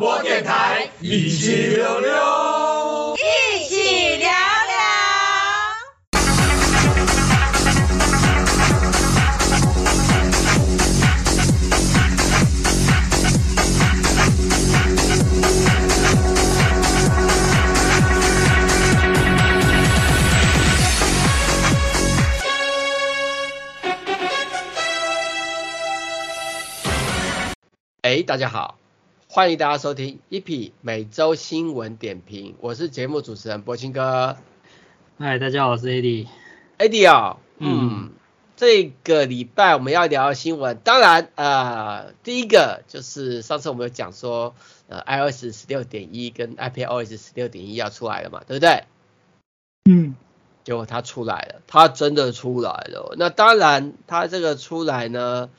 播电台，一起溜溜，一起聊聊。哎，大家好，欢迎大家收听一匹每周新闻点评，我是节目主持人柏青哥。嗨，大家好，我是 AD。AD 哦，嗯，这个礼拜我们要聊的新闻，当然呃，第一个就是上次我们有讲说，呃，iOS 十六点一跟 iPadOS 十六点一要出来了嘛，对不对？嗯，结果它出来了，它真的出来了。那当然，它这个出来呢。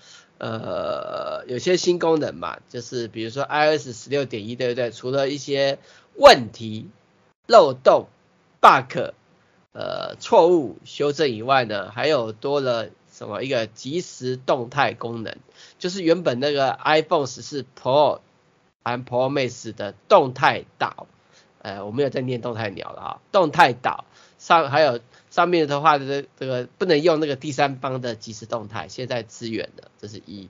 呃，有些新功能嘛，就是比如说 iOS 十六点一，对不对？除了一些问题、漏洞、bug、呃错误修正以外呢，还有多了什么一个即时动态功能，就是原本那个 iPhone 十四 Pro 和 Pro Max 的动态岛，呃，我没有在念动态鸟了啊，动态岛上还有。上面的话，这这个不能用那个第三方的即时动态，现在支援的，这是一。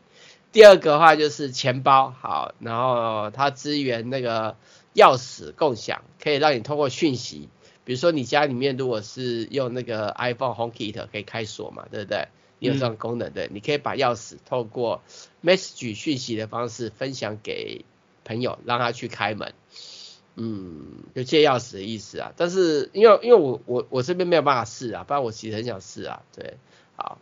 第二个的话就是钱包，好，然后它支援那个钥匙共享，可以让你通过讯息，比如说你家里面如果是用那个 iPhone HomeKit 可以开锁嘛，对不对？你有这种功能的，你可以把钥匙透过 Message 讯息的方式分享给朋友，让他去开门。嗯，就借钥匙的意思啊，但是因为因为我我我这边没有办法试啊，不然我其实很想试啊，对，好，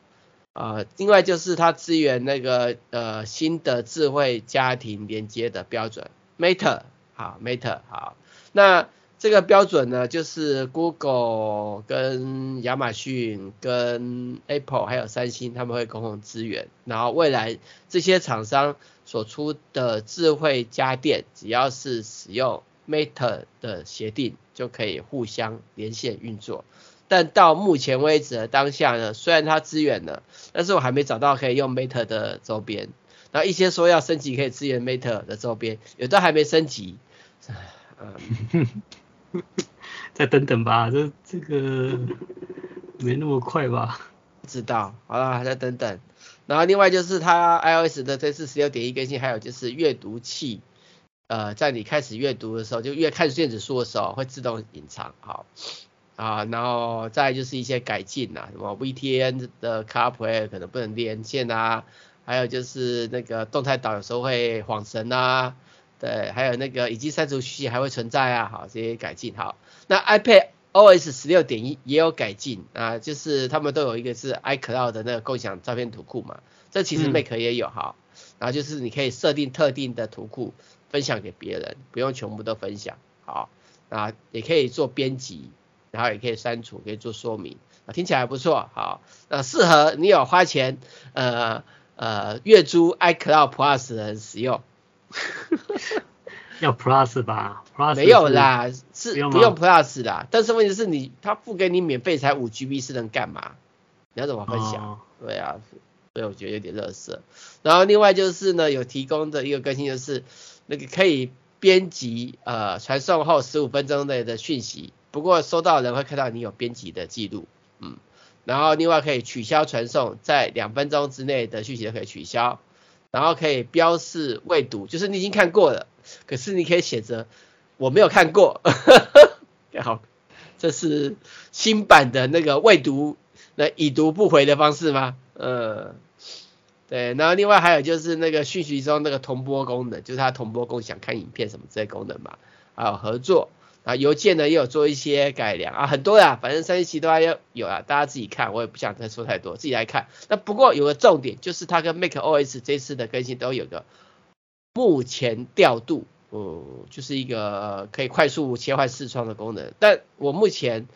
呃，另外就是它支援那个呃新的智慧家庭连接的标准，Matter，好，Matter，好，那这个标准呢，就是 Google 跟亚马逊跟 Apple 还有三星他们会共同支援，然后未来这些厂商所出的智慧家电，只要是使用 Matter 的协定就可以互相连线运作，但到目前为止的当下呢，虽然它支援了，但是我还没找到可以用 meter 的周边。然后一些说要升级可以支援 meter 的周边，有的还没升级。嗯，再等等吧，这这个 没那么快吧？不知道，好了，再等等。然后另外就是它 iOS 的这次十六点一更新，还有就是阅读器。呃，在你开始阅读的时候，就越看电子书的时候，会自动隐藏，好啊，然后再就是一些改进呐，什么 VTN 的 CarPlay 可能不能连线啊，还有就是那个动态岛有时候会晃神啊，对，还有那个已经删除讯息还会存在啊，好，这些改进好。那 iPad OS 十六点一也有改进啊，就是他们都有一个是 iCloud 的那个共享照片图库嘛，这其实 Mac 也有哈，然后就是你可以设定特定的图库。分享给别人，不用全部都分享，好，那也可以做编辑，然后也可以删除，可以做说明，啊，听起来还不错，好，那适合你有花钱，呃呃，月租 iCloud Plus 的人使用，要 Plus 吧？Plus 没有啦，是不用 Plus 的，但是问题是你他付给你免费才五 GB 是能干嘛？你要怎么分享？哦、对啊，所以我觉得有点乐色。然后另外就是呢，有提供的一个更新就是。那个可以编辑呃传送后十五分钟内的讯息，不过收到人会看到你有编辑的记录，嗯，然后另外可以取消传送，在两分钟之内的讯息都可以取消，然后可以标示未读，就是你已经看过了，可是你可以写着我没有看过，好，这是新版的那个未读那已读不回的方式吗？呃。对，然后另外还有就是那个讯息中那个同播功能，就是它同播共享看影片什么这些功能嘛，还有合作，啊邮件呢也有做一些改良啊，很多呀，反正三期都还有有啊，大家自己看，我也不想再说太多，自己来看。那不过有个重点，就是它跟 macOS 这次的更新都有个目前调度，嗯，就是一个可以快速切换视窗的功能。但我目前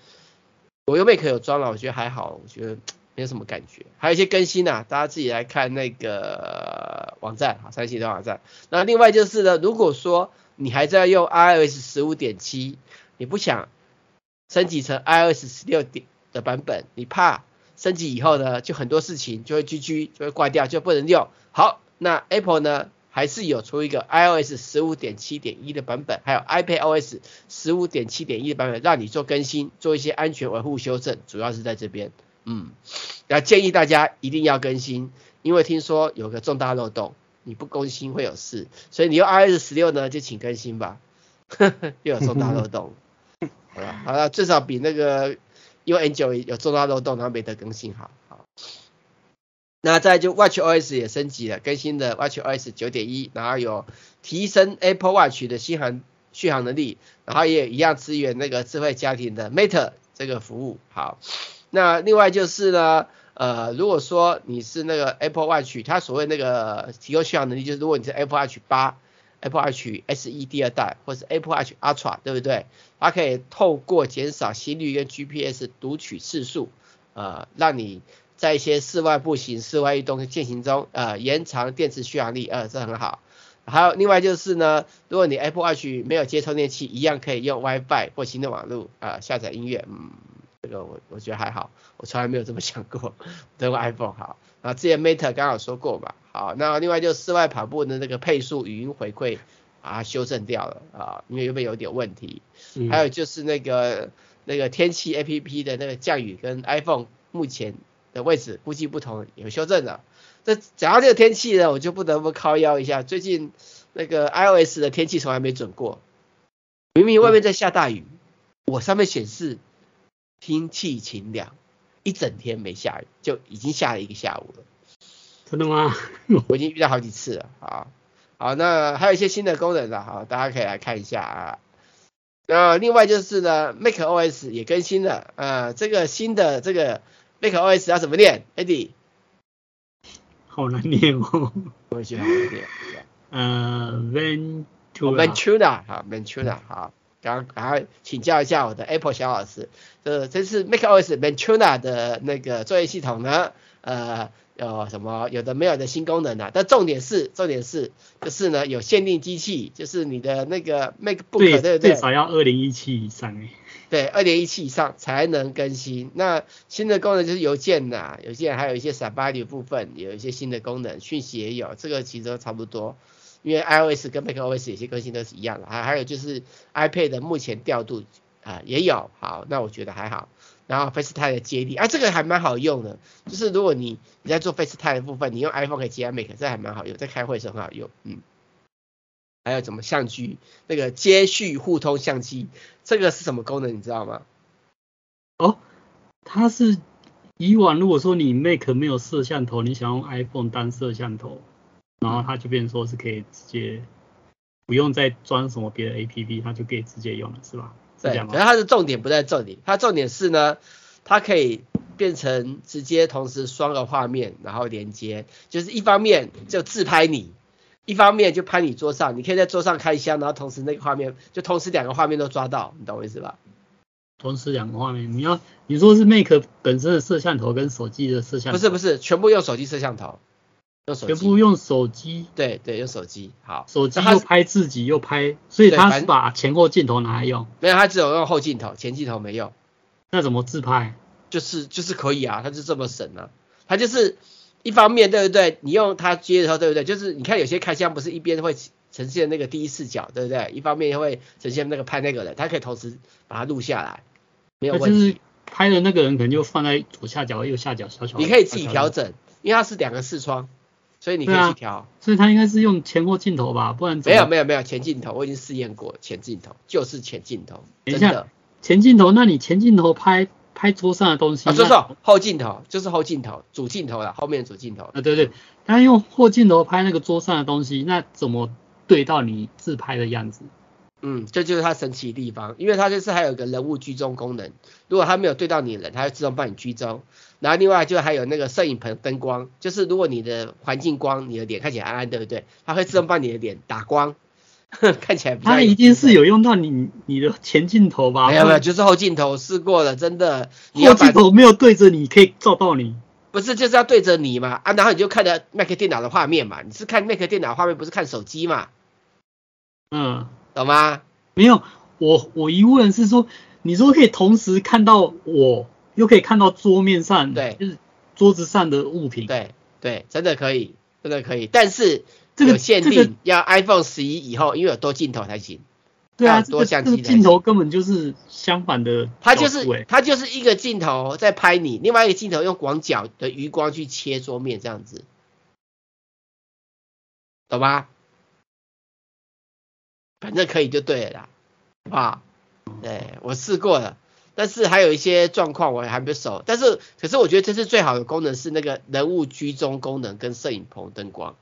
我用 Mac 有装了，我觉得还好，我觉得。没有什么感觉，还有一些更新啊，大家自己来看那个网站，好，三星的网站。那另外就是呢，如果说你还在用 iOS 十五点七，你不想升级成 iOS 十六点的版本，你怕升级以后呢，就很多事情就会 GG 就会挂掉，就不能用。好，那 Apple 呢还是有出一个 iOS 十五点七点一的版本，还有 iPadOS 十五点七点一的版本，让你做更新，做一些安全维护修正，主要是在这边。嗯，要建议大家一定要更新，因为听说有个重大漏洞，你不更新会有事，所以你用 iOS 十六呢，就请更新吧。又有重大漏洞，好了，好了，至少比那个用 N9 有重大漏洞，然后没得更新好。好，那再就 WatchOS 也升级了，更新的 WatchOS 九点一，然后有提升 Apple Watch 的续航续航能力，然后也一样支援那个智慧家庭的 Matter 这个服务。好，那另外就是呢，呃，如果说你是那个 Apple Watch，它所谓那个提供续航能力，就是如果你是 Apple Watch 八。Apple Watch SE 第二代，或是 Apple Watch Ultra，对不对？它可以透过减少心率跟 GPS 读取次数，呃，让你在一些室外步行、室外运动的进行中，呃，延长电池续航力，呃，这很好。还有另外就是呢，如果你 Apple Watch 没有接充电器，一样可以用 WiFi 或行动网络啊、呃、下载音乐，嗯。这个我我觉得还好，我从来没有这么想过。这个 iPhone 好，然后之前 Mate 刚好说过嘛，好，那另外就室外跑步的那个配速语音回馈啊修正掉了啊，因为有没有点问题。还有就是那个那个天气 APP 的那个降雨跟 iPhone 目前的位置估计不同，有修正了。这讲到这个天气呢，我就不得不靠腰一下，最近那个 iOS 的天气从来没准过，明明外面在下大雨，我上面显示。天气晴朗，一整天没下雨，就已经下了一个下午了。真的吗？我已经遇到好几次了。好，好，那还有一些新的功能了，好，大家可以来看一下啊。那另外就是呢，macOS 也更新了，呃，这个新的这个 macOS 要怎么念？Eddie？好难念哦。我觉得好难念。呃，Ventura，Ventura，好，Ventura，好。刚刚请教一下我的 Apple 小老师，这这次 macOS Ventura 的那个作业系统呢，呃，有什么有的没有的新功能呢、啊？但重点是，重点是，就是呢有限定机器，就是你的那个 MacBook 对，对不对？最少要二零一七以上诶。对，二零一七以上才能更新。那新的功能就是邮件呐、啊，邮件还有一些 s a b a r i 部分有一些新的功能，讯息也有，这个其实都差不多。因为 iOS 跟 macOS 有些更新都是一样的，还还有就是 iPad 的目前调度啊、也有，好，那我觉得还好。然后 FaceTime 的接力啊，这个还蛮好用的，就是如果你你在做 FaceTime 的部分，你用 iPhone 可以接 Mac，这还蛮好用，在开会时候很好用，嗯。还有什么相机那个接续互通相机，这个是什么功能你知道吗？哦，它是以往如果说你 Mac 没有摄像头，你想用 iPhone 当摄像头。然后它就变成说是可以直接不用再装什么别的 APP，它就可以直接用了，是吧？是这样吗？对，可是它的重点不在这里，它重点是呢，它可以变成直接同时双个画面，然后连接，就是一方面就自拍你，一方面就拍你桌上，你可以在桌上开箱，然后同时那个画面就同时两个画面都抓到，你懂我意思吧？同时两个画面，你要你说是 Mac 本身的摄像头跟手机的摄像头？不是不是，全部用手机摄像头。用手机，全部用手机，对对，用手机，好，手机又拍自己又拍，所以他是把前后镜头拿来用，没有，他只有用后镜头，前镜头没用。那怎么自拍？就是就是可以啊，他就这么省啊，他就是一方面对不对？你用他接的时候对不对？就是你看有些开箱不是一边会呈现那个第一视角对不对？一方面会呈现那个拍那个人，他可以同时把它录下来，没有问题。就是拍的那个人可能就放在左下角、右下角小小，你可以自己调整，因为它是两个视窗。所以你可以去调、啊，所以它应该是用前后镜头吧，不然没有没有没有前镜头，我已经试验过前镜头就是前镜头。等一下，前镜头，那你前镜头拍拍桌上的东西，啊，就是，后镜头就是后镜头，主镜头了，后面主镜头。啊，对对，他用后镜头拍那个桌上的东西，那怎么对到你自拍的样子？嗯，这就是它神奇的地方，因为它就是还有个人物居中功能，如果它没有对到你的人，它会自动帮你居中。然后另外就还有那个摄影棚灯光，就是如果你的环境光，你的脸看起来暗暗，对不对？它会自动帮你的脸打光，看起来比较。它一定是有用到你你的前镜头吧？没有没有，就是后镜头试过了，真的。后镜头没有对着你，可以照到你。不是，就是要对着你嘛啊，然后你就看着 Mac 电脑的画面嘛，你是看 Mac 电脑画面，不是看手机嘛？嗯，懂吗？没有，我我疑问是说，你说可以同时看到我。又可以看到桌面上，对，就是桌子上的物品，对对，真的可以，真的可以。但是这个限定，这个、要 iPhone 十一以后，因为有多镜头才行。对啊，多相机镜头根本就是相反的，它就是它就是一个镜头在拍你，另外一个镜头用广角的余光去切桌面这样子，懂吗？反正可以就对了啦，好不好？对，我试过了，但是还有一些状况我还没熟。但是可是我觉得这次最好的功能是那个人物居中功能跟摄影棚灯光，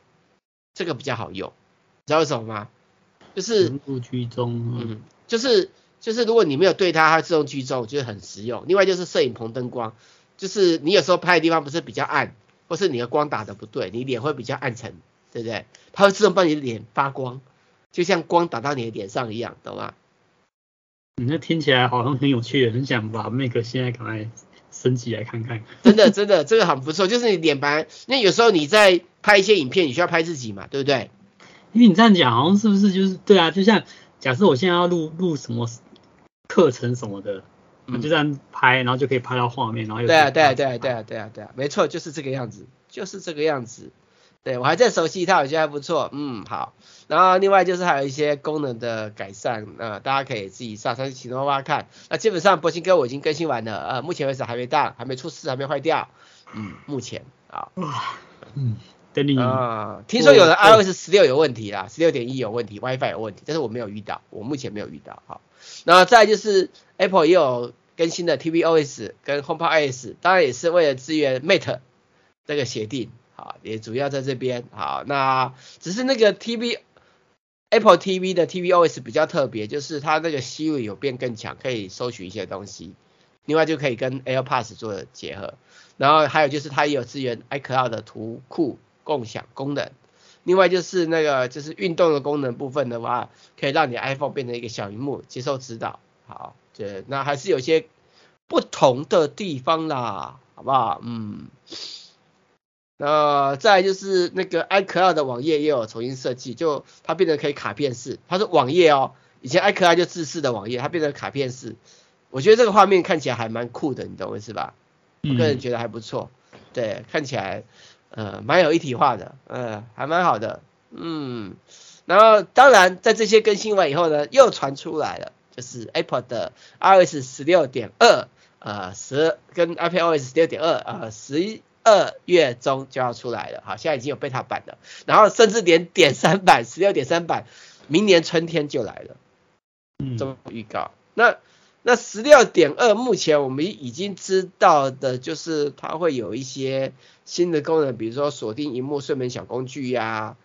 这个比较好用，你知道为什么吗？就是人物居中，嗯，就是就是如果你没有对它，它自动居中，我觉得很实用。另外就是摄影棚灯光，就是你有时候拍的地方不是比较暗，或是你的光打的不对，你脸会比较暗沉，对不对？它会自动帮你的脸发光，就像光打到你的脸上一样，懂吗？你那听起来好像很有趣，很想把 Mac 现在赶快升级来看看。真的 真的，这个很不错，就是你脸白，那有时候你在拍一些影片，你需要拍自己嘛，对不对？因为你这样讲，好像是不是就是对啊？就像假设我现在要录录什么课程什么的，嗯，就这样拍，然后就可以拍到画面，然后又对啊对啊对啊对啊对啊对啊，没错，就是这个样子，就是这个样子。对我还在熟悉它，我觉得还不错，嗯好。然后另外就是还有一些功能的改善，呃大家可以自己上上去启动挖看。那基本上博兴哥我已经更新完了，呃目前为止还没到，还没出事，还没坏掉，嗯目前啊，嗯。等你啊，听说有的 iOS 十六有问题啦，十六点一有问题，WiFi 有问题，但是我没有遇到，我目前没有遇到。好，然后再就是 Apple 也有更新的 tvOS 跟 HomePodOS，当然也是为了支援 Mate 这个协定，好，也主要在这边。好，那只是那个 TV Apple TV 的 tvOS 比较特别，就是它那个 Siri 有变更强，可以搜取一些东西，另外就可以跟 AirPods 做结合，然后还有就是它也有支援 iCloud 的图库。共享功能，另外就是那个就是运动的功能部分的话，可以让你 iPhone 变成一个小萤幕，接受指导。好，对，那还是有些不同的地方啦，好不好？嗯，那再来就是那个 iCloud 的网页也有重新设计，就它变成可以卡片式，它是网页哦，以前 iCloud 就自式的网页，它变成卡片式，我觉得这个画面看起来还蛮酷的，你懂我意思吧？我个人觉得还不错，对，看起来。呃，蛮有一体化的，呃，还蛮好的，嗯，然后当然在这些更新完以后呢，又传出来了，就是 Apple 的 iOS 十六点二，呃，十跟 iPadOS 十六点二，呃，十二月中就要出来了，好，现在已经有 beta 版了，然后甚至连点三版十六点三版，明年春天就来了，嗯，这么预告，那。那十六点二，目前我们已经知道的就是它会有一些新的功能，比如说锁定荧幕睡眠小工具呀、啊，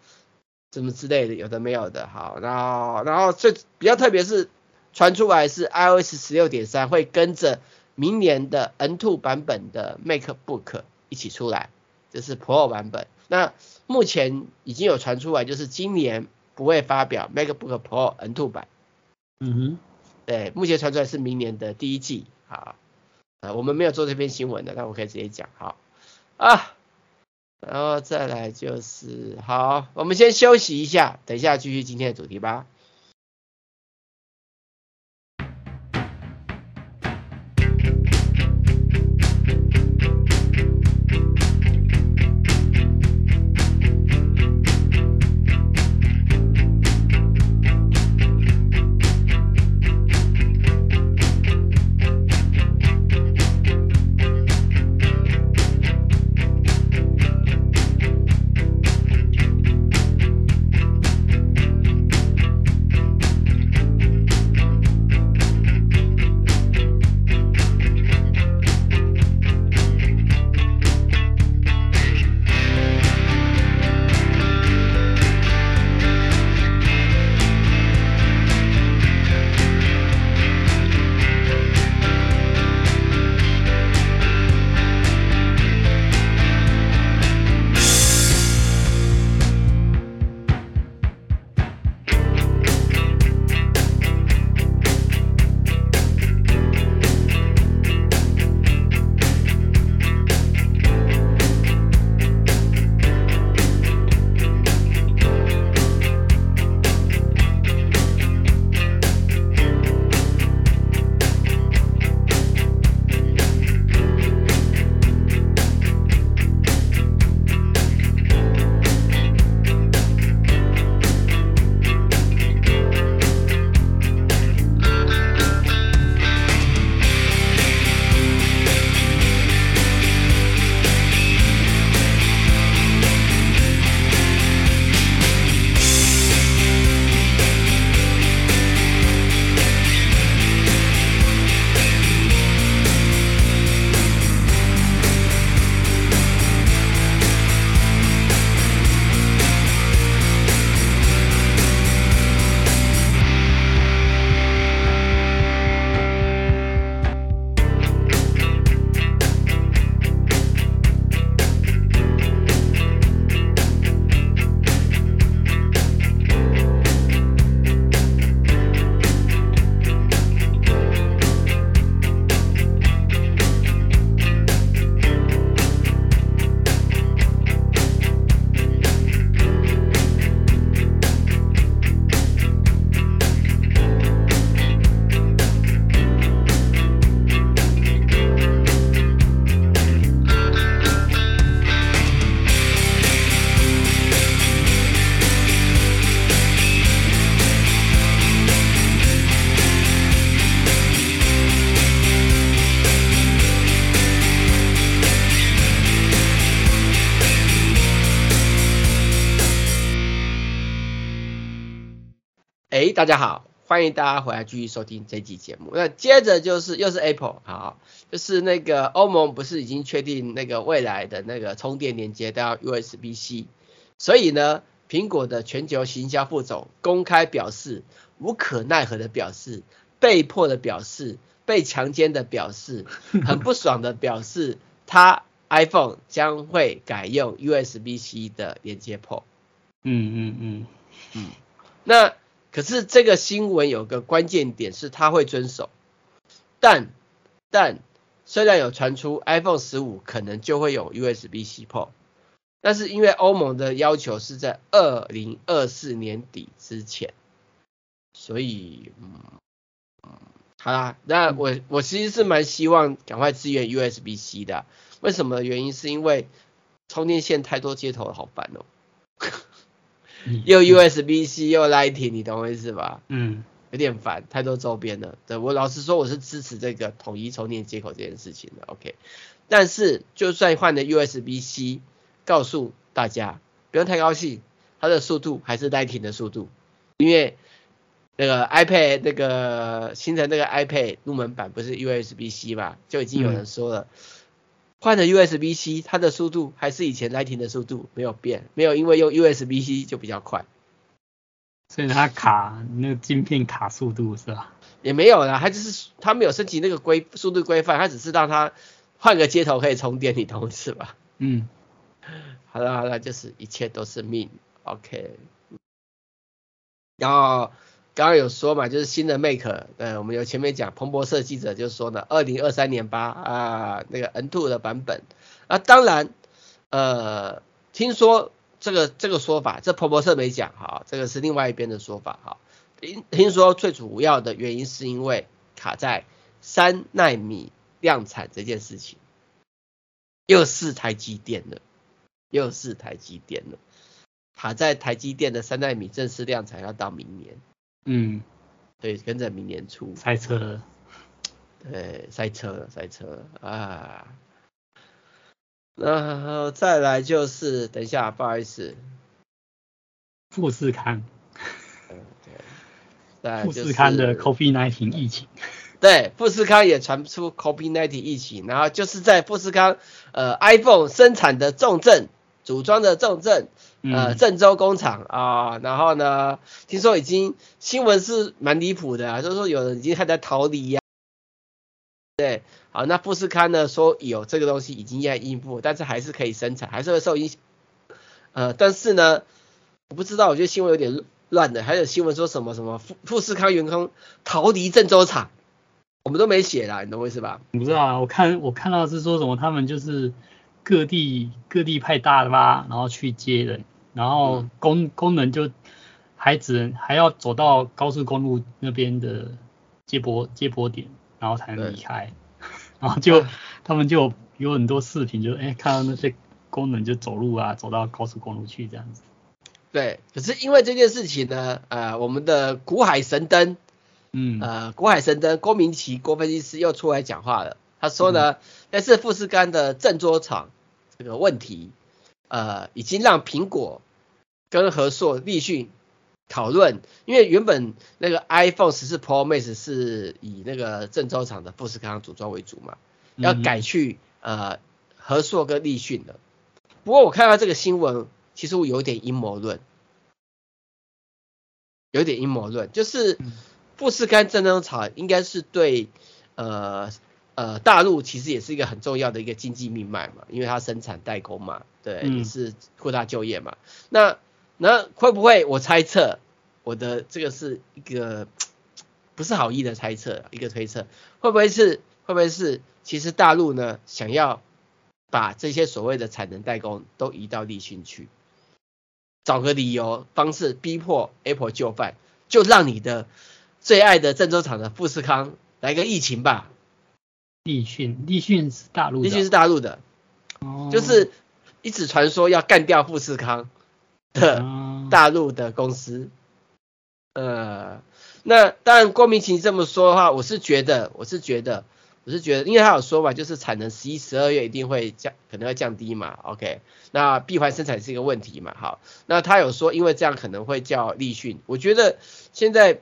什么之类的，有的没有的。好，然后然后最比较特别是传出来是 iOS 十六点三会跟着明年的 N two 版本的 MacBook 一起出来，这是 Pro 版本。那目前已经有传出来，就是今年不会发表 MacBook Pro N2 版。嗯哼。对，目前传出来是明年的第一季，好，呃，我们没有做这篇新闻的，那我可以直接讲，好，啊，然后再来就是，好，我们先休息一下，等一下继续今天的主题吧。哎，大家好，欢迎大家回来继续收听这期节目。那接着就是又是 Apple，好，就是那个欧盟不是已经确定那个未来的那个充电连接都要 USB-C，所以呢，苹果的全球行销副总公开表示，无可奈何的表示，被迫的表示，被强奸的表示，很不爽的表示，他 iPhone 将会改用 USB-C 的连接 port。嗯嗯嗯嗯，那。可是这个新闻有个关键点是，它会遵守，但但虽然有传出 iPhone 十五可能就会有 USB-C port，但是因为欧盟的要求是在二零二四年底之前，所以嗯嗯，好啦，那我我其实是蛮希望赶快支援 USB-C 的，为什么？原因是因为充电线太多接头了，好烦哦。又 USB-C 又 Lightning，你懂我意思吧？嗯，有点烦，太多周边了。对，我老实说，我是支持这个统一充电接口这件事情的。OK，但是就算换了 USB-C，告诉大家不用太高兴，它的速度还是 Lightning 的速度，因为那个 iPad 那个新的那个 iPad 入门版不是 USB-C 嘛，就已经有人说了。嗯换了 USB-C，它的速度还是以前 Lightning 的速度没有变，没有因为用 USB-C 就比较快，所以它卡那个晶片卡速度是吧？也没有啦，它就是它没有升级那个规速度规范，它只是让它换个接头可以充电，你懂是吧？嗯，好了好了，就是一切都是命，OK，然后。刚刚有说嘛，就是新的 Mac，呃，我们有前面讲，彭博社记者就说呢，二零二三年八啊，那个 M2 的版本，啊，当然，呃，听说这个这个说法，这彭博社没讲哈，这个是另外一边的说法哈，听听说最主要的原因是因为卡在三奈米量产这件事情，又是台积电的，又是台积电的，卡在台积电的三奈米正式量产要到明年。嗯，对，跟着明年初塞车了，对，塞车了，塞车了啊。然后再来就是，等一下，不好意思，富士康，嗯，对，富士康的 COVID-19 疫情，对，富士康也传出 COVID-19 疫情，然后就是在富士康呃 iPhone 生产的重镇，组装的重镇。呃，郑州工厂啊、呃，然后呢，听说已经新闻是蛮离谱的啊，就是说有人已经还在逃离呀、啊。对，好，那富士康呢说有这个东西已经在应付，但是还是可以生产，还是会受影响。呃，但是呢，我不知道，我觉得新闻有点乱的，还有新闻说什么什么富富士康员工逃离郑州厂，我们都没写啦，你懂我意思吧？不知道啊，我看我看到是说什么他们就是各地各地派大巴，然后去接人。然后工工人就还只能还要走到高速公路那边的接驳接驳点，然后才能离开。然后就他们就有很多视频，就哎看到那些工人就走路啊，走到高速公路去这样子。对，可是因为这件事情呢，呃，我们的古海神灯，嗯，呃，古海神灯郭明奇郭分析师又出来讲话了，他说呢，那是富士康的郑州厂这个问题，呃，已经让苹果。跟和硕、立讯讨论，因为原本那个 iPhone 十四 Pro Max 是以那个郑州厂的富士康组装为主嘛，要改去呃和硕跟立讯的。不过我看到这个新闻，其实我有点阴谋论，有点阴谋论，就是富士康郑州厂应该是对呃呃大陆其实也是一个很重要的一个经济命脉嘛，因为它生产代工嘛，对，也是扩大就业嘛，那。那会不会？我猜测，我的这个是一个不是好意的猜测，一个推测，会不会是？会不会是？其实大陆呢，想要把这些所谓的产能代工都移到立讯去，找个理由方式逼迫 Apple 就范，就让你的最爱的郑州厂的富士康来个疫情吧。立讯，立讯是大陆的，立讯是大陆的，哦，就是一直传说要干掉富士康。的大陆的公司，呃，那当然郭明奇这么说的话，我是觉得，我是觉得我是觉得，因为他有说嘛，就是产能十一、十二月一定会降，可能会降低嘛。OK，那闭环生产是一个问题嘛。好，那他有说，因为这样可能会叫立讯。我觉得现在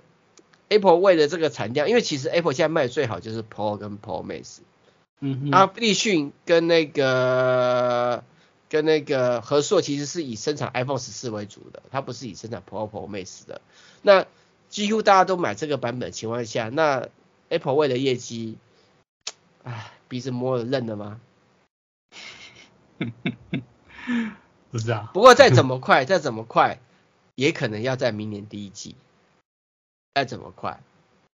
Apple 为了这个产量，因为其实 Apple 现在卖的最好就是 Pro 跟 Pro Max。嗯哼。啊，立讯跟那个跟那个和硕其实是以生产 iPhone 十四为主的，它不是以生产 Pro Pro Max 的。那几乎大家都买这个版本的情况下，那 Apple 为了业绩，唉，鼻子摸了认了吗？不是啊。不过再怎么快，再怎么快，也可能要在明年第一季。再怎么快，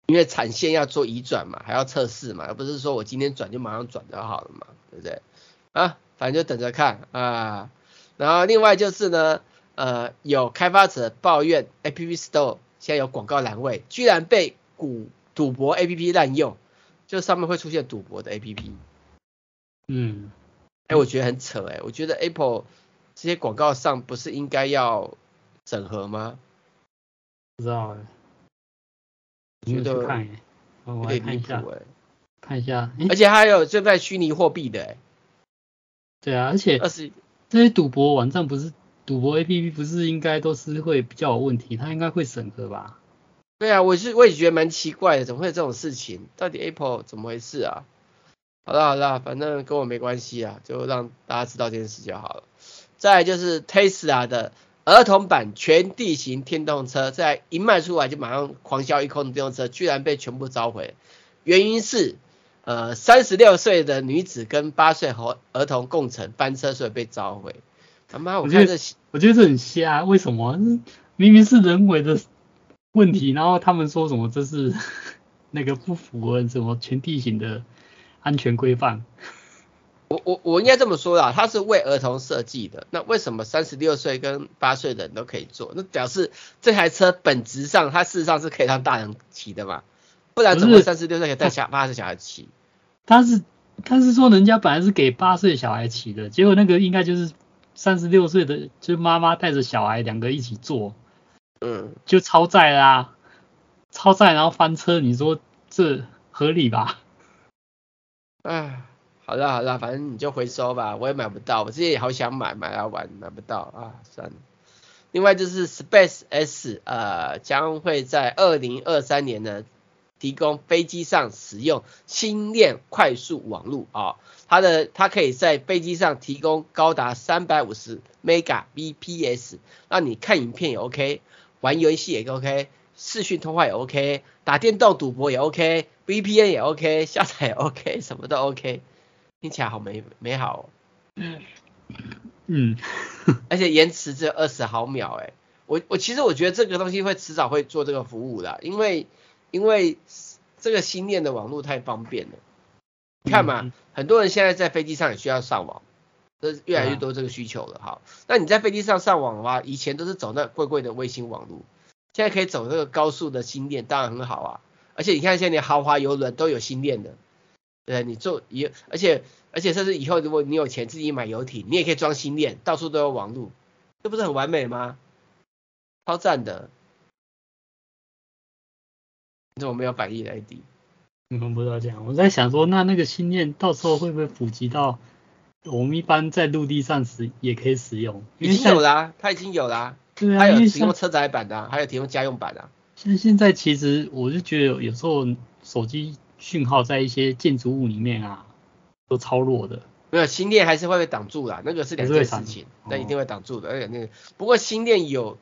因为产线要做移转嘛，还要测试嘛，而不是说我今天转就马上转就好了嘛，对不对？啊，反正就等着看啊。然后另外就是呢，呃，有开发者抱怨 App Store 现在有广告栏位，居然被赌赌博 App 滥用。就上面会出现赌博的 APP，嗯，哎、欸，我觉得很扯哎、欸，我觉得 Apple 这些广告上不是应该要整合吗？不知道哎、欸，觉得看哎，我来看一下哎，看一下，而且还有就在虚拟货币的哎、欸，对啊，而且这些赌博网站不是赌博 APP 不是应该都是会比较有问题，它应该会审核吧？对啊，我是我也觉得蛮奇怪的，怎么会有这种事情？到底 Apple 怎么回事啊？好了好了，反正跟我没关系啊，就让大家知道这件事就好了。再来就是 Tesla 的儿童版全地形电动车，在一卖出来就马上狂销一空的电动车，居然被全部召回。原因是呃三十六岁的女子跟八岁和儿童共乘翻车，所以被召回。他妈，我看这我，我觉得这很瞎，为什么？明明是人为的。问题，然后他们说什么这是 那个不符合什么全地形的安全规范。我我我应该这么说啦，它是为儿童设计的。那为什么三十六岁跟八岁的人都可以坐？那表示这台车本质上它事实上是可以让大人骑的嘛？不然怎么三十六岁可以带小八岁小孩骑？他是他是说人家本来是给八岁小孩骑的，结果那个应该就是三十六岁的，就是妈妈带着小孩两个一起坐。嗯，就超载啦、啊，超载然后翻车，你说这合理吧？哎，好了好了，反正你就回收吧，我也买不到，我自己也好想买，买来玩买不到啊，算了。另外就是 Space S，呃，将会在二零二三年呢提供飞机上使用星链快速网络啊、它的它可以在飞机上提供高达三百五十 Mbps，让你看影片也 OK。玩游戏也 OK，视讯通话也 OK，打电动赌博也 OK，VPN 也 OK，下载也 OK，什么都 OK，听起来好美美好哦。嗯嗯，而且延迟只有二十毫秒诶，我我其实我觉得这个东西会迟早会做这个服务的，因为因为这个新链的网络太方便了。看嘛，很多人现在在飞机上也需要上网。这越来越多这个需求了哈，那你在飞机上上网的话，以前都是走那贵贵的卫星网络，现在可以走这个高速的新链，当然很好啊。而且你看现在连豪华游轮都有新链的，对，你做也，而且而且甚至以后如果你有钱自己买游艇，你也可以装星链，到处都有网络，这不是很完美吗？超赞的。你怎么没有反应，AD？你们不知道这样，我在想说，那那个星链到时候会不会普及到？我们一般在陆地上使也可以使用，已经有啦、啊，它已经有啦、啊，对啊，它有提供车载版的、啊，还有提供家用版的、啊。像现在其实我就觉得有时候手机讯号在一些建筑物里面啊，都超弱的。没有新链还是会被挡住啦，那个是两件事情，那一定会挡住的。而且那个不过新链有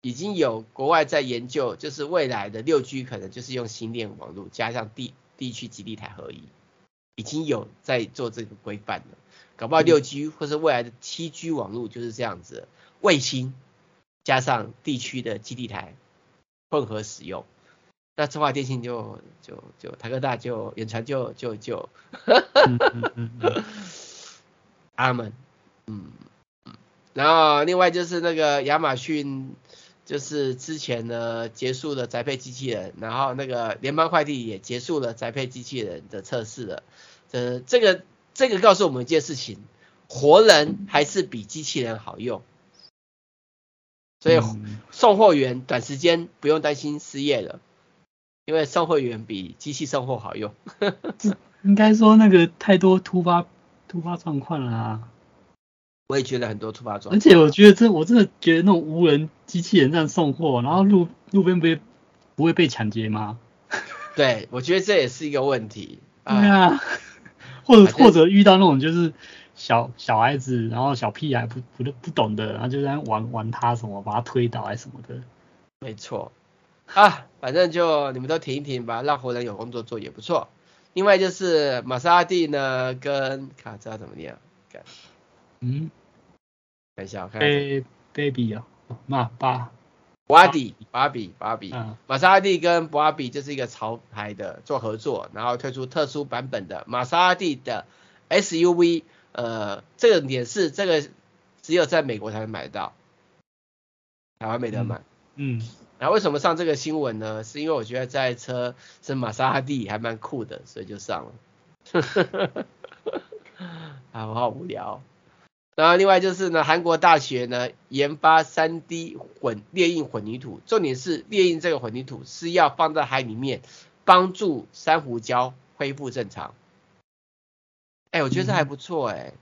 已经有国外在研究，就是未来的六 G 可能就是用新链网络加上地地区基地台合一，已经有在做这个规范了。搞不好六 G 或是未来的七 G 网络就是这样子，卫星加上地区的基地台混合使用，那中华电信就就就台科大就远传就就就，阿门，嗯嗯，然后另外就是那个亚马逊就是之前呢结束了宅配机器人，然后那个联邦快递也结束了宅配机器人的测试了，呃这个。这个告诉我们一件事情，活人还是比机器人好用，所以送货员短时间不用担心失业了，因为售货员比机器售货好用。应该说那个太多突发突发状况了啊。我也觉得很多突发状况，而且我觉得这我真的觉得那种无人机器人这样送货，然后路路边不会不会被抢劫吗？对，我觉得这也是一个问题。对啊，或者或者遇到那种就是小小孩子，然后小屁孩不不不懂的，然后就在玩玩他什么，把他推倒还是什么的。没错，啊，反正就你们都停一停吧，让活人有工作做也不错。另外就是玛莎拉蒂呢，跟卡知道怎么念？嗯，等一下，我看 baby 啊，马巴，布阿迪，巴比，巴比，嗯，玛莎拉蒂跟布阿比就是一个潮牌的做合作，然后推出特殊版本的玛莎拉蒂的 SUV，呃，这个点是这个只有在美国才能买到，台湾没得买。嗯，然后为什么上这个新闻呢？是因为我觉得这台车是玛莎拉蒂还蛮酷的，所以就上了。啊，我好无聊。然后另外就是呢，韩国大学呢研发 3D 混列印混凝土，重点是列印这个混凝土是要放在海里面，帮助珊瑚礁恢复正常。哎，我觉得这还不错哎，嗯、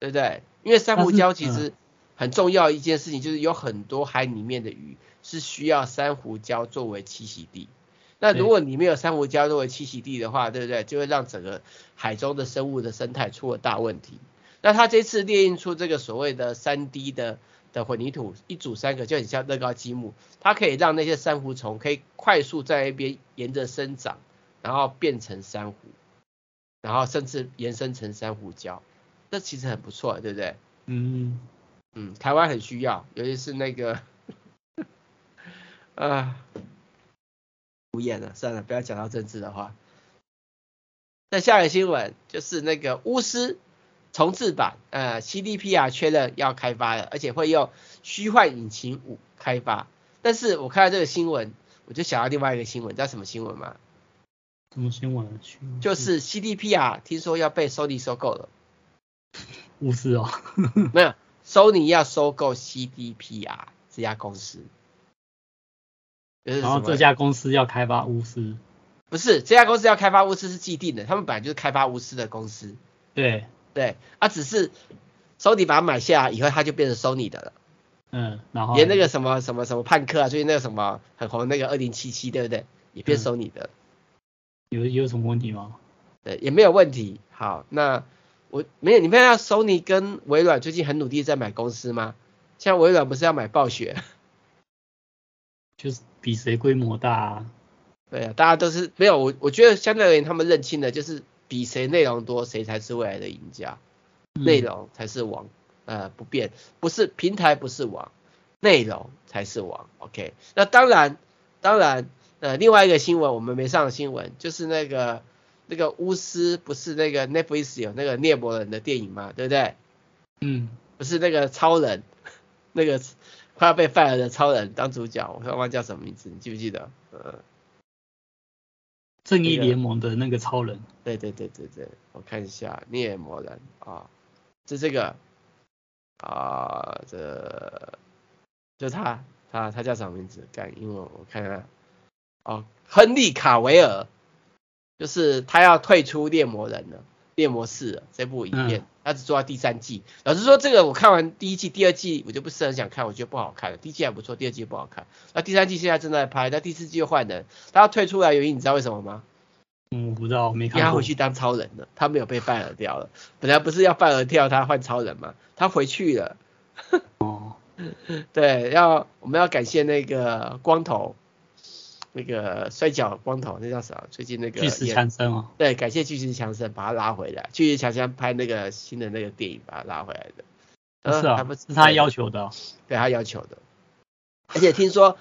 对不对？因为珊瑚礁其实很重要一件事情，就是有很多海里面的鱼是需要珊瑚礁作为栖息地。那如果你没有珊瑚礁作为栖息地的话，对不对？就会让整个海中的生物的生态出了大问题。那它这次列印出这个所谓的三 D 的的混凝土，一组三个就很像乐高积木，它可以让那些珊瑚虫可以快速在那边沿着生长，然后变成珊瑚，然后甚至延伸成珊瑚礁。这其实很不错，对不对？嗯嗯，台湾很需要，尤其是那个啊。无言了，算了，不要讲到政治的话。那下一个新闻就是那个巫师重置版，呃，CDPR 确认要开发了，而且会用虚幻引擎五开发。但是我看到这个新闻，我就想到另外一个新闻，知道什么新闻吗？什么新闻？就是 CDPR 听说要被 Sony 收购了。巫师哦，没有，Sony 要收购 CDPR 这家公司。然后这家公司要开发鎢丝，不是这家公司要开发鎢丝是既定的，他们本来就是开发鎢丝的公司。对对，啊，只是 Sony 把它买下以后，它就变成 Sony 的了。嗯，然后连那个什么什么什么叛客啊，最近那个什么很红那个二零七七，对不对？也变 Sony 的。嗯、有有什么问题吗？对，也没有问题。好，那我没有，你没看到 Sony 跟微软最近很努力在买公司吗？像微软不是要买暴雪？就是比谁规模大啊？对啊，大家都是没有我，我觉得相对而言，他们认清的就是比谁内容多，谁才是未来的赢家，内容才是王，呃，不变，不是平台不是王，内容才是王。OK，那当然，当然，呃，另外一个新闻我们没上新闻，就是那个那个巫师不是那个 Netflix 有那个猎魔人的电影吗？对不对？嗯，不是那个超人，那个。快要被 fire 的超人当主角，我忘记叫什么名字，你记不记得？呃，正义联盟的那个超人。对对对对对，我看一下猎魔人啊，是这个啊，这就他他他叫什么名字？干英文我看看，哦，亨利卡维尔，就是他要退出猎魔人了。猎魔士这部影片，他只做到第三季。老实说，这个我看完第一季、第二季，我就不是很想看，我觉得不好看了。第一季还不错，第二季不好看。那第三季现在正在拍，那第四季又换人。他要退出来原因，你知道为什么吗？嗯，我不知道，我没看。他回去当超人了，他没有被 fire 掉了。本来不是要 fire 掉他换超人吗？他回去了。哦，对，要我们要感谢那个光头。那个摔跤光头，那叫啥？最近那个巨石强森哦。对，感谢巨石强森把他拉回来。巨石强森拍那个新的那个电影，把他拉回来的。不是啊，不是他要求的，哦。对，他要求的。而且听说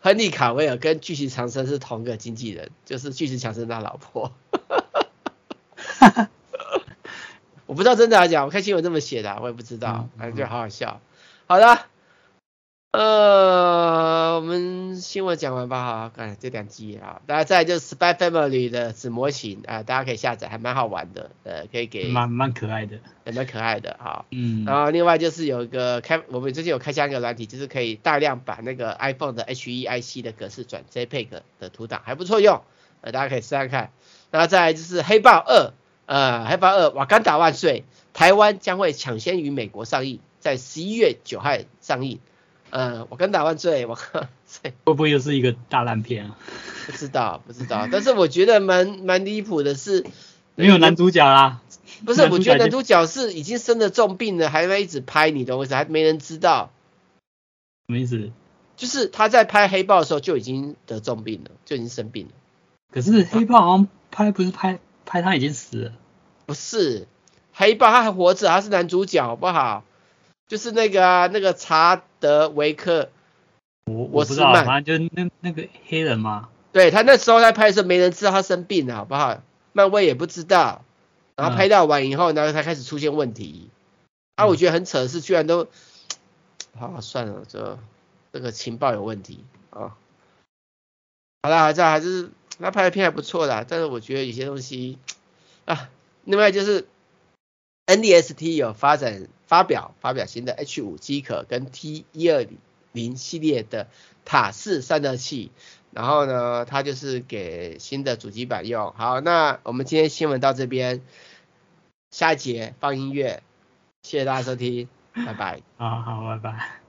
亨利卡维尔跟巨石强森是同个经纪人，就是巨石强森他老婆。我不知道真的还是假，我看新闻这么写的，我也不知道，反正就好好笑。好的。呃，我们新闻讲完吧哈，看这两集啊，大家再就是 Spy Family 的子模型啊，大家可以下载，还蛮好玩的，呃，可以给蛮蛮可爱的，也蛮可爱的哈。嗯。然后另外就是有一个开，我们最近有开箱一个软体，就是可以大量把那个 iPhone 的 HEIC 的格式转 JPEG 的图档，还不错用，呃，大家可以试试看。然后再来就是黑豹二，呃，黑豹二瓦干达万岁，台湾将会抢先于美国上映，在十一月九号上映。呃，瓦干达万岁，我靠，会不会又是一个大烂片啊？不知道，不知道，但是我觉得蛮蛮离谱的是，没有男主角啦。不是，我觉得男主角是已经生了重病了，还会一直拍你的，为什么还没人知道？什么意思？就是他在拍黑豹的时候就已经得重病了，就已经生病了。可是黑豹好像拍不是拍拍他已经死了？不是，黑豹他还活着，他是男主角，好不好？就是那个啊，那个查德维克，我我不知道，反正就是那那个黑人嘛。对，他那时候在拍的时候，没人知道他生病了，好不好？漫威也不知道，然后拍到完以后，然后才开始出现问题。啊，我觉得很扯的是，居然都，好，算了，这这个情报有问题啊。好了，这还是他拍的片还不错啦，但是我觉得有些东西 啊，另外就是 NDST 有发展。发表发表新的 H 五机壳跟 T 一二零系列的塔式散热器，然后呢，它就是给新的主机板用。好，那我们今天新闻到这边，下一节放音乐，谢谢大家收听，拜拜。好好，拜拜。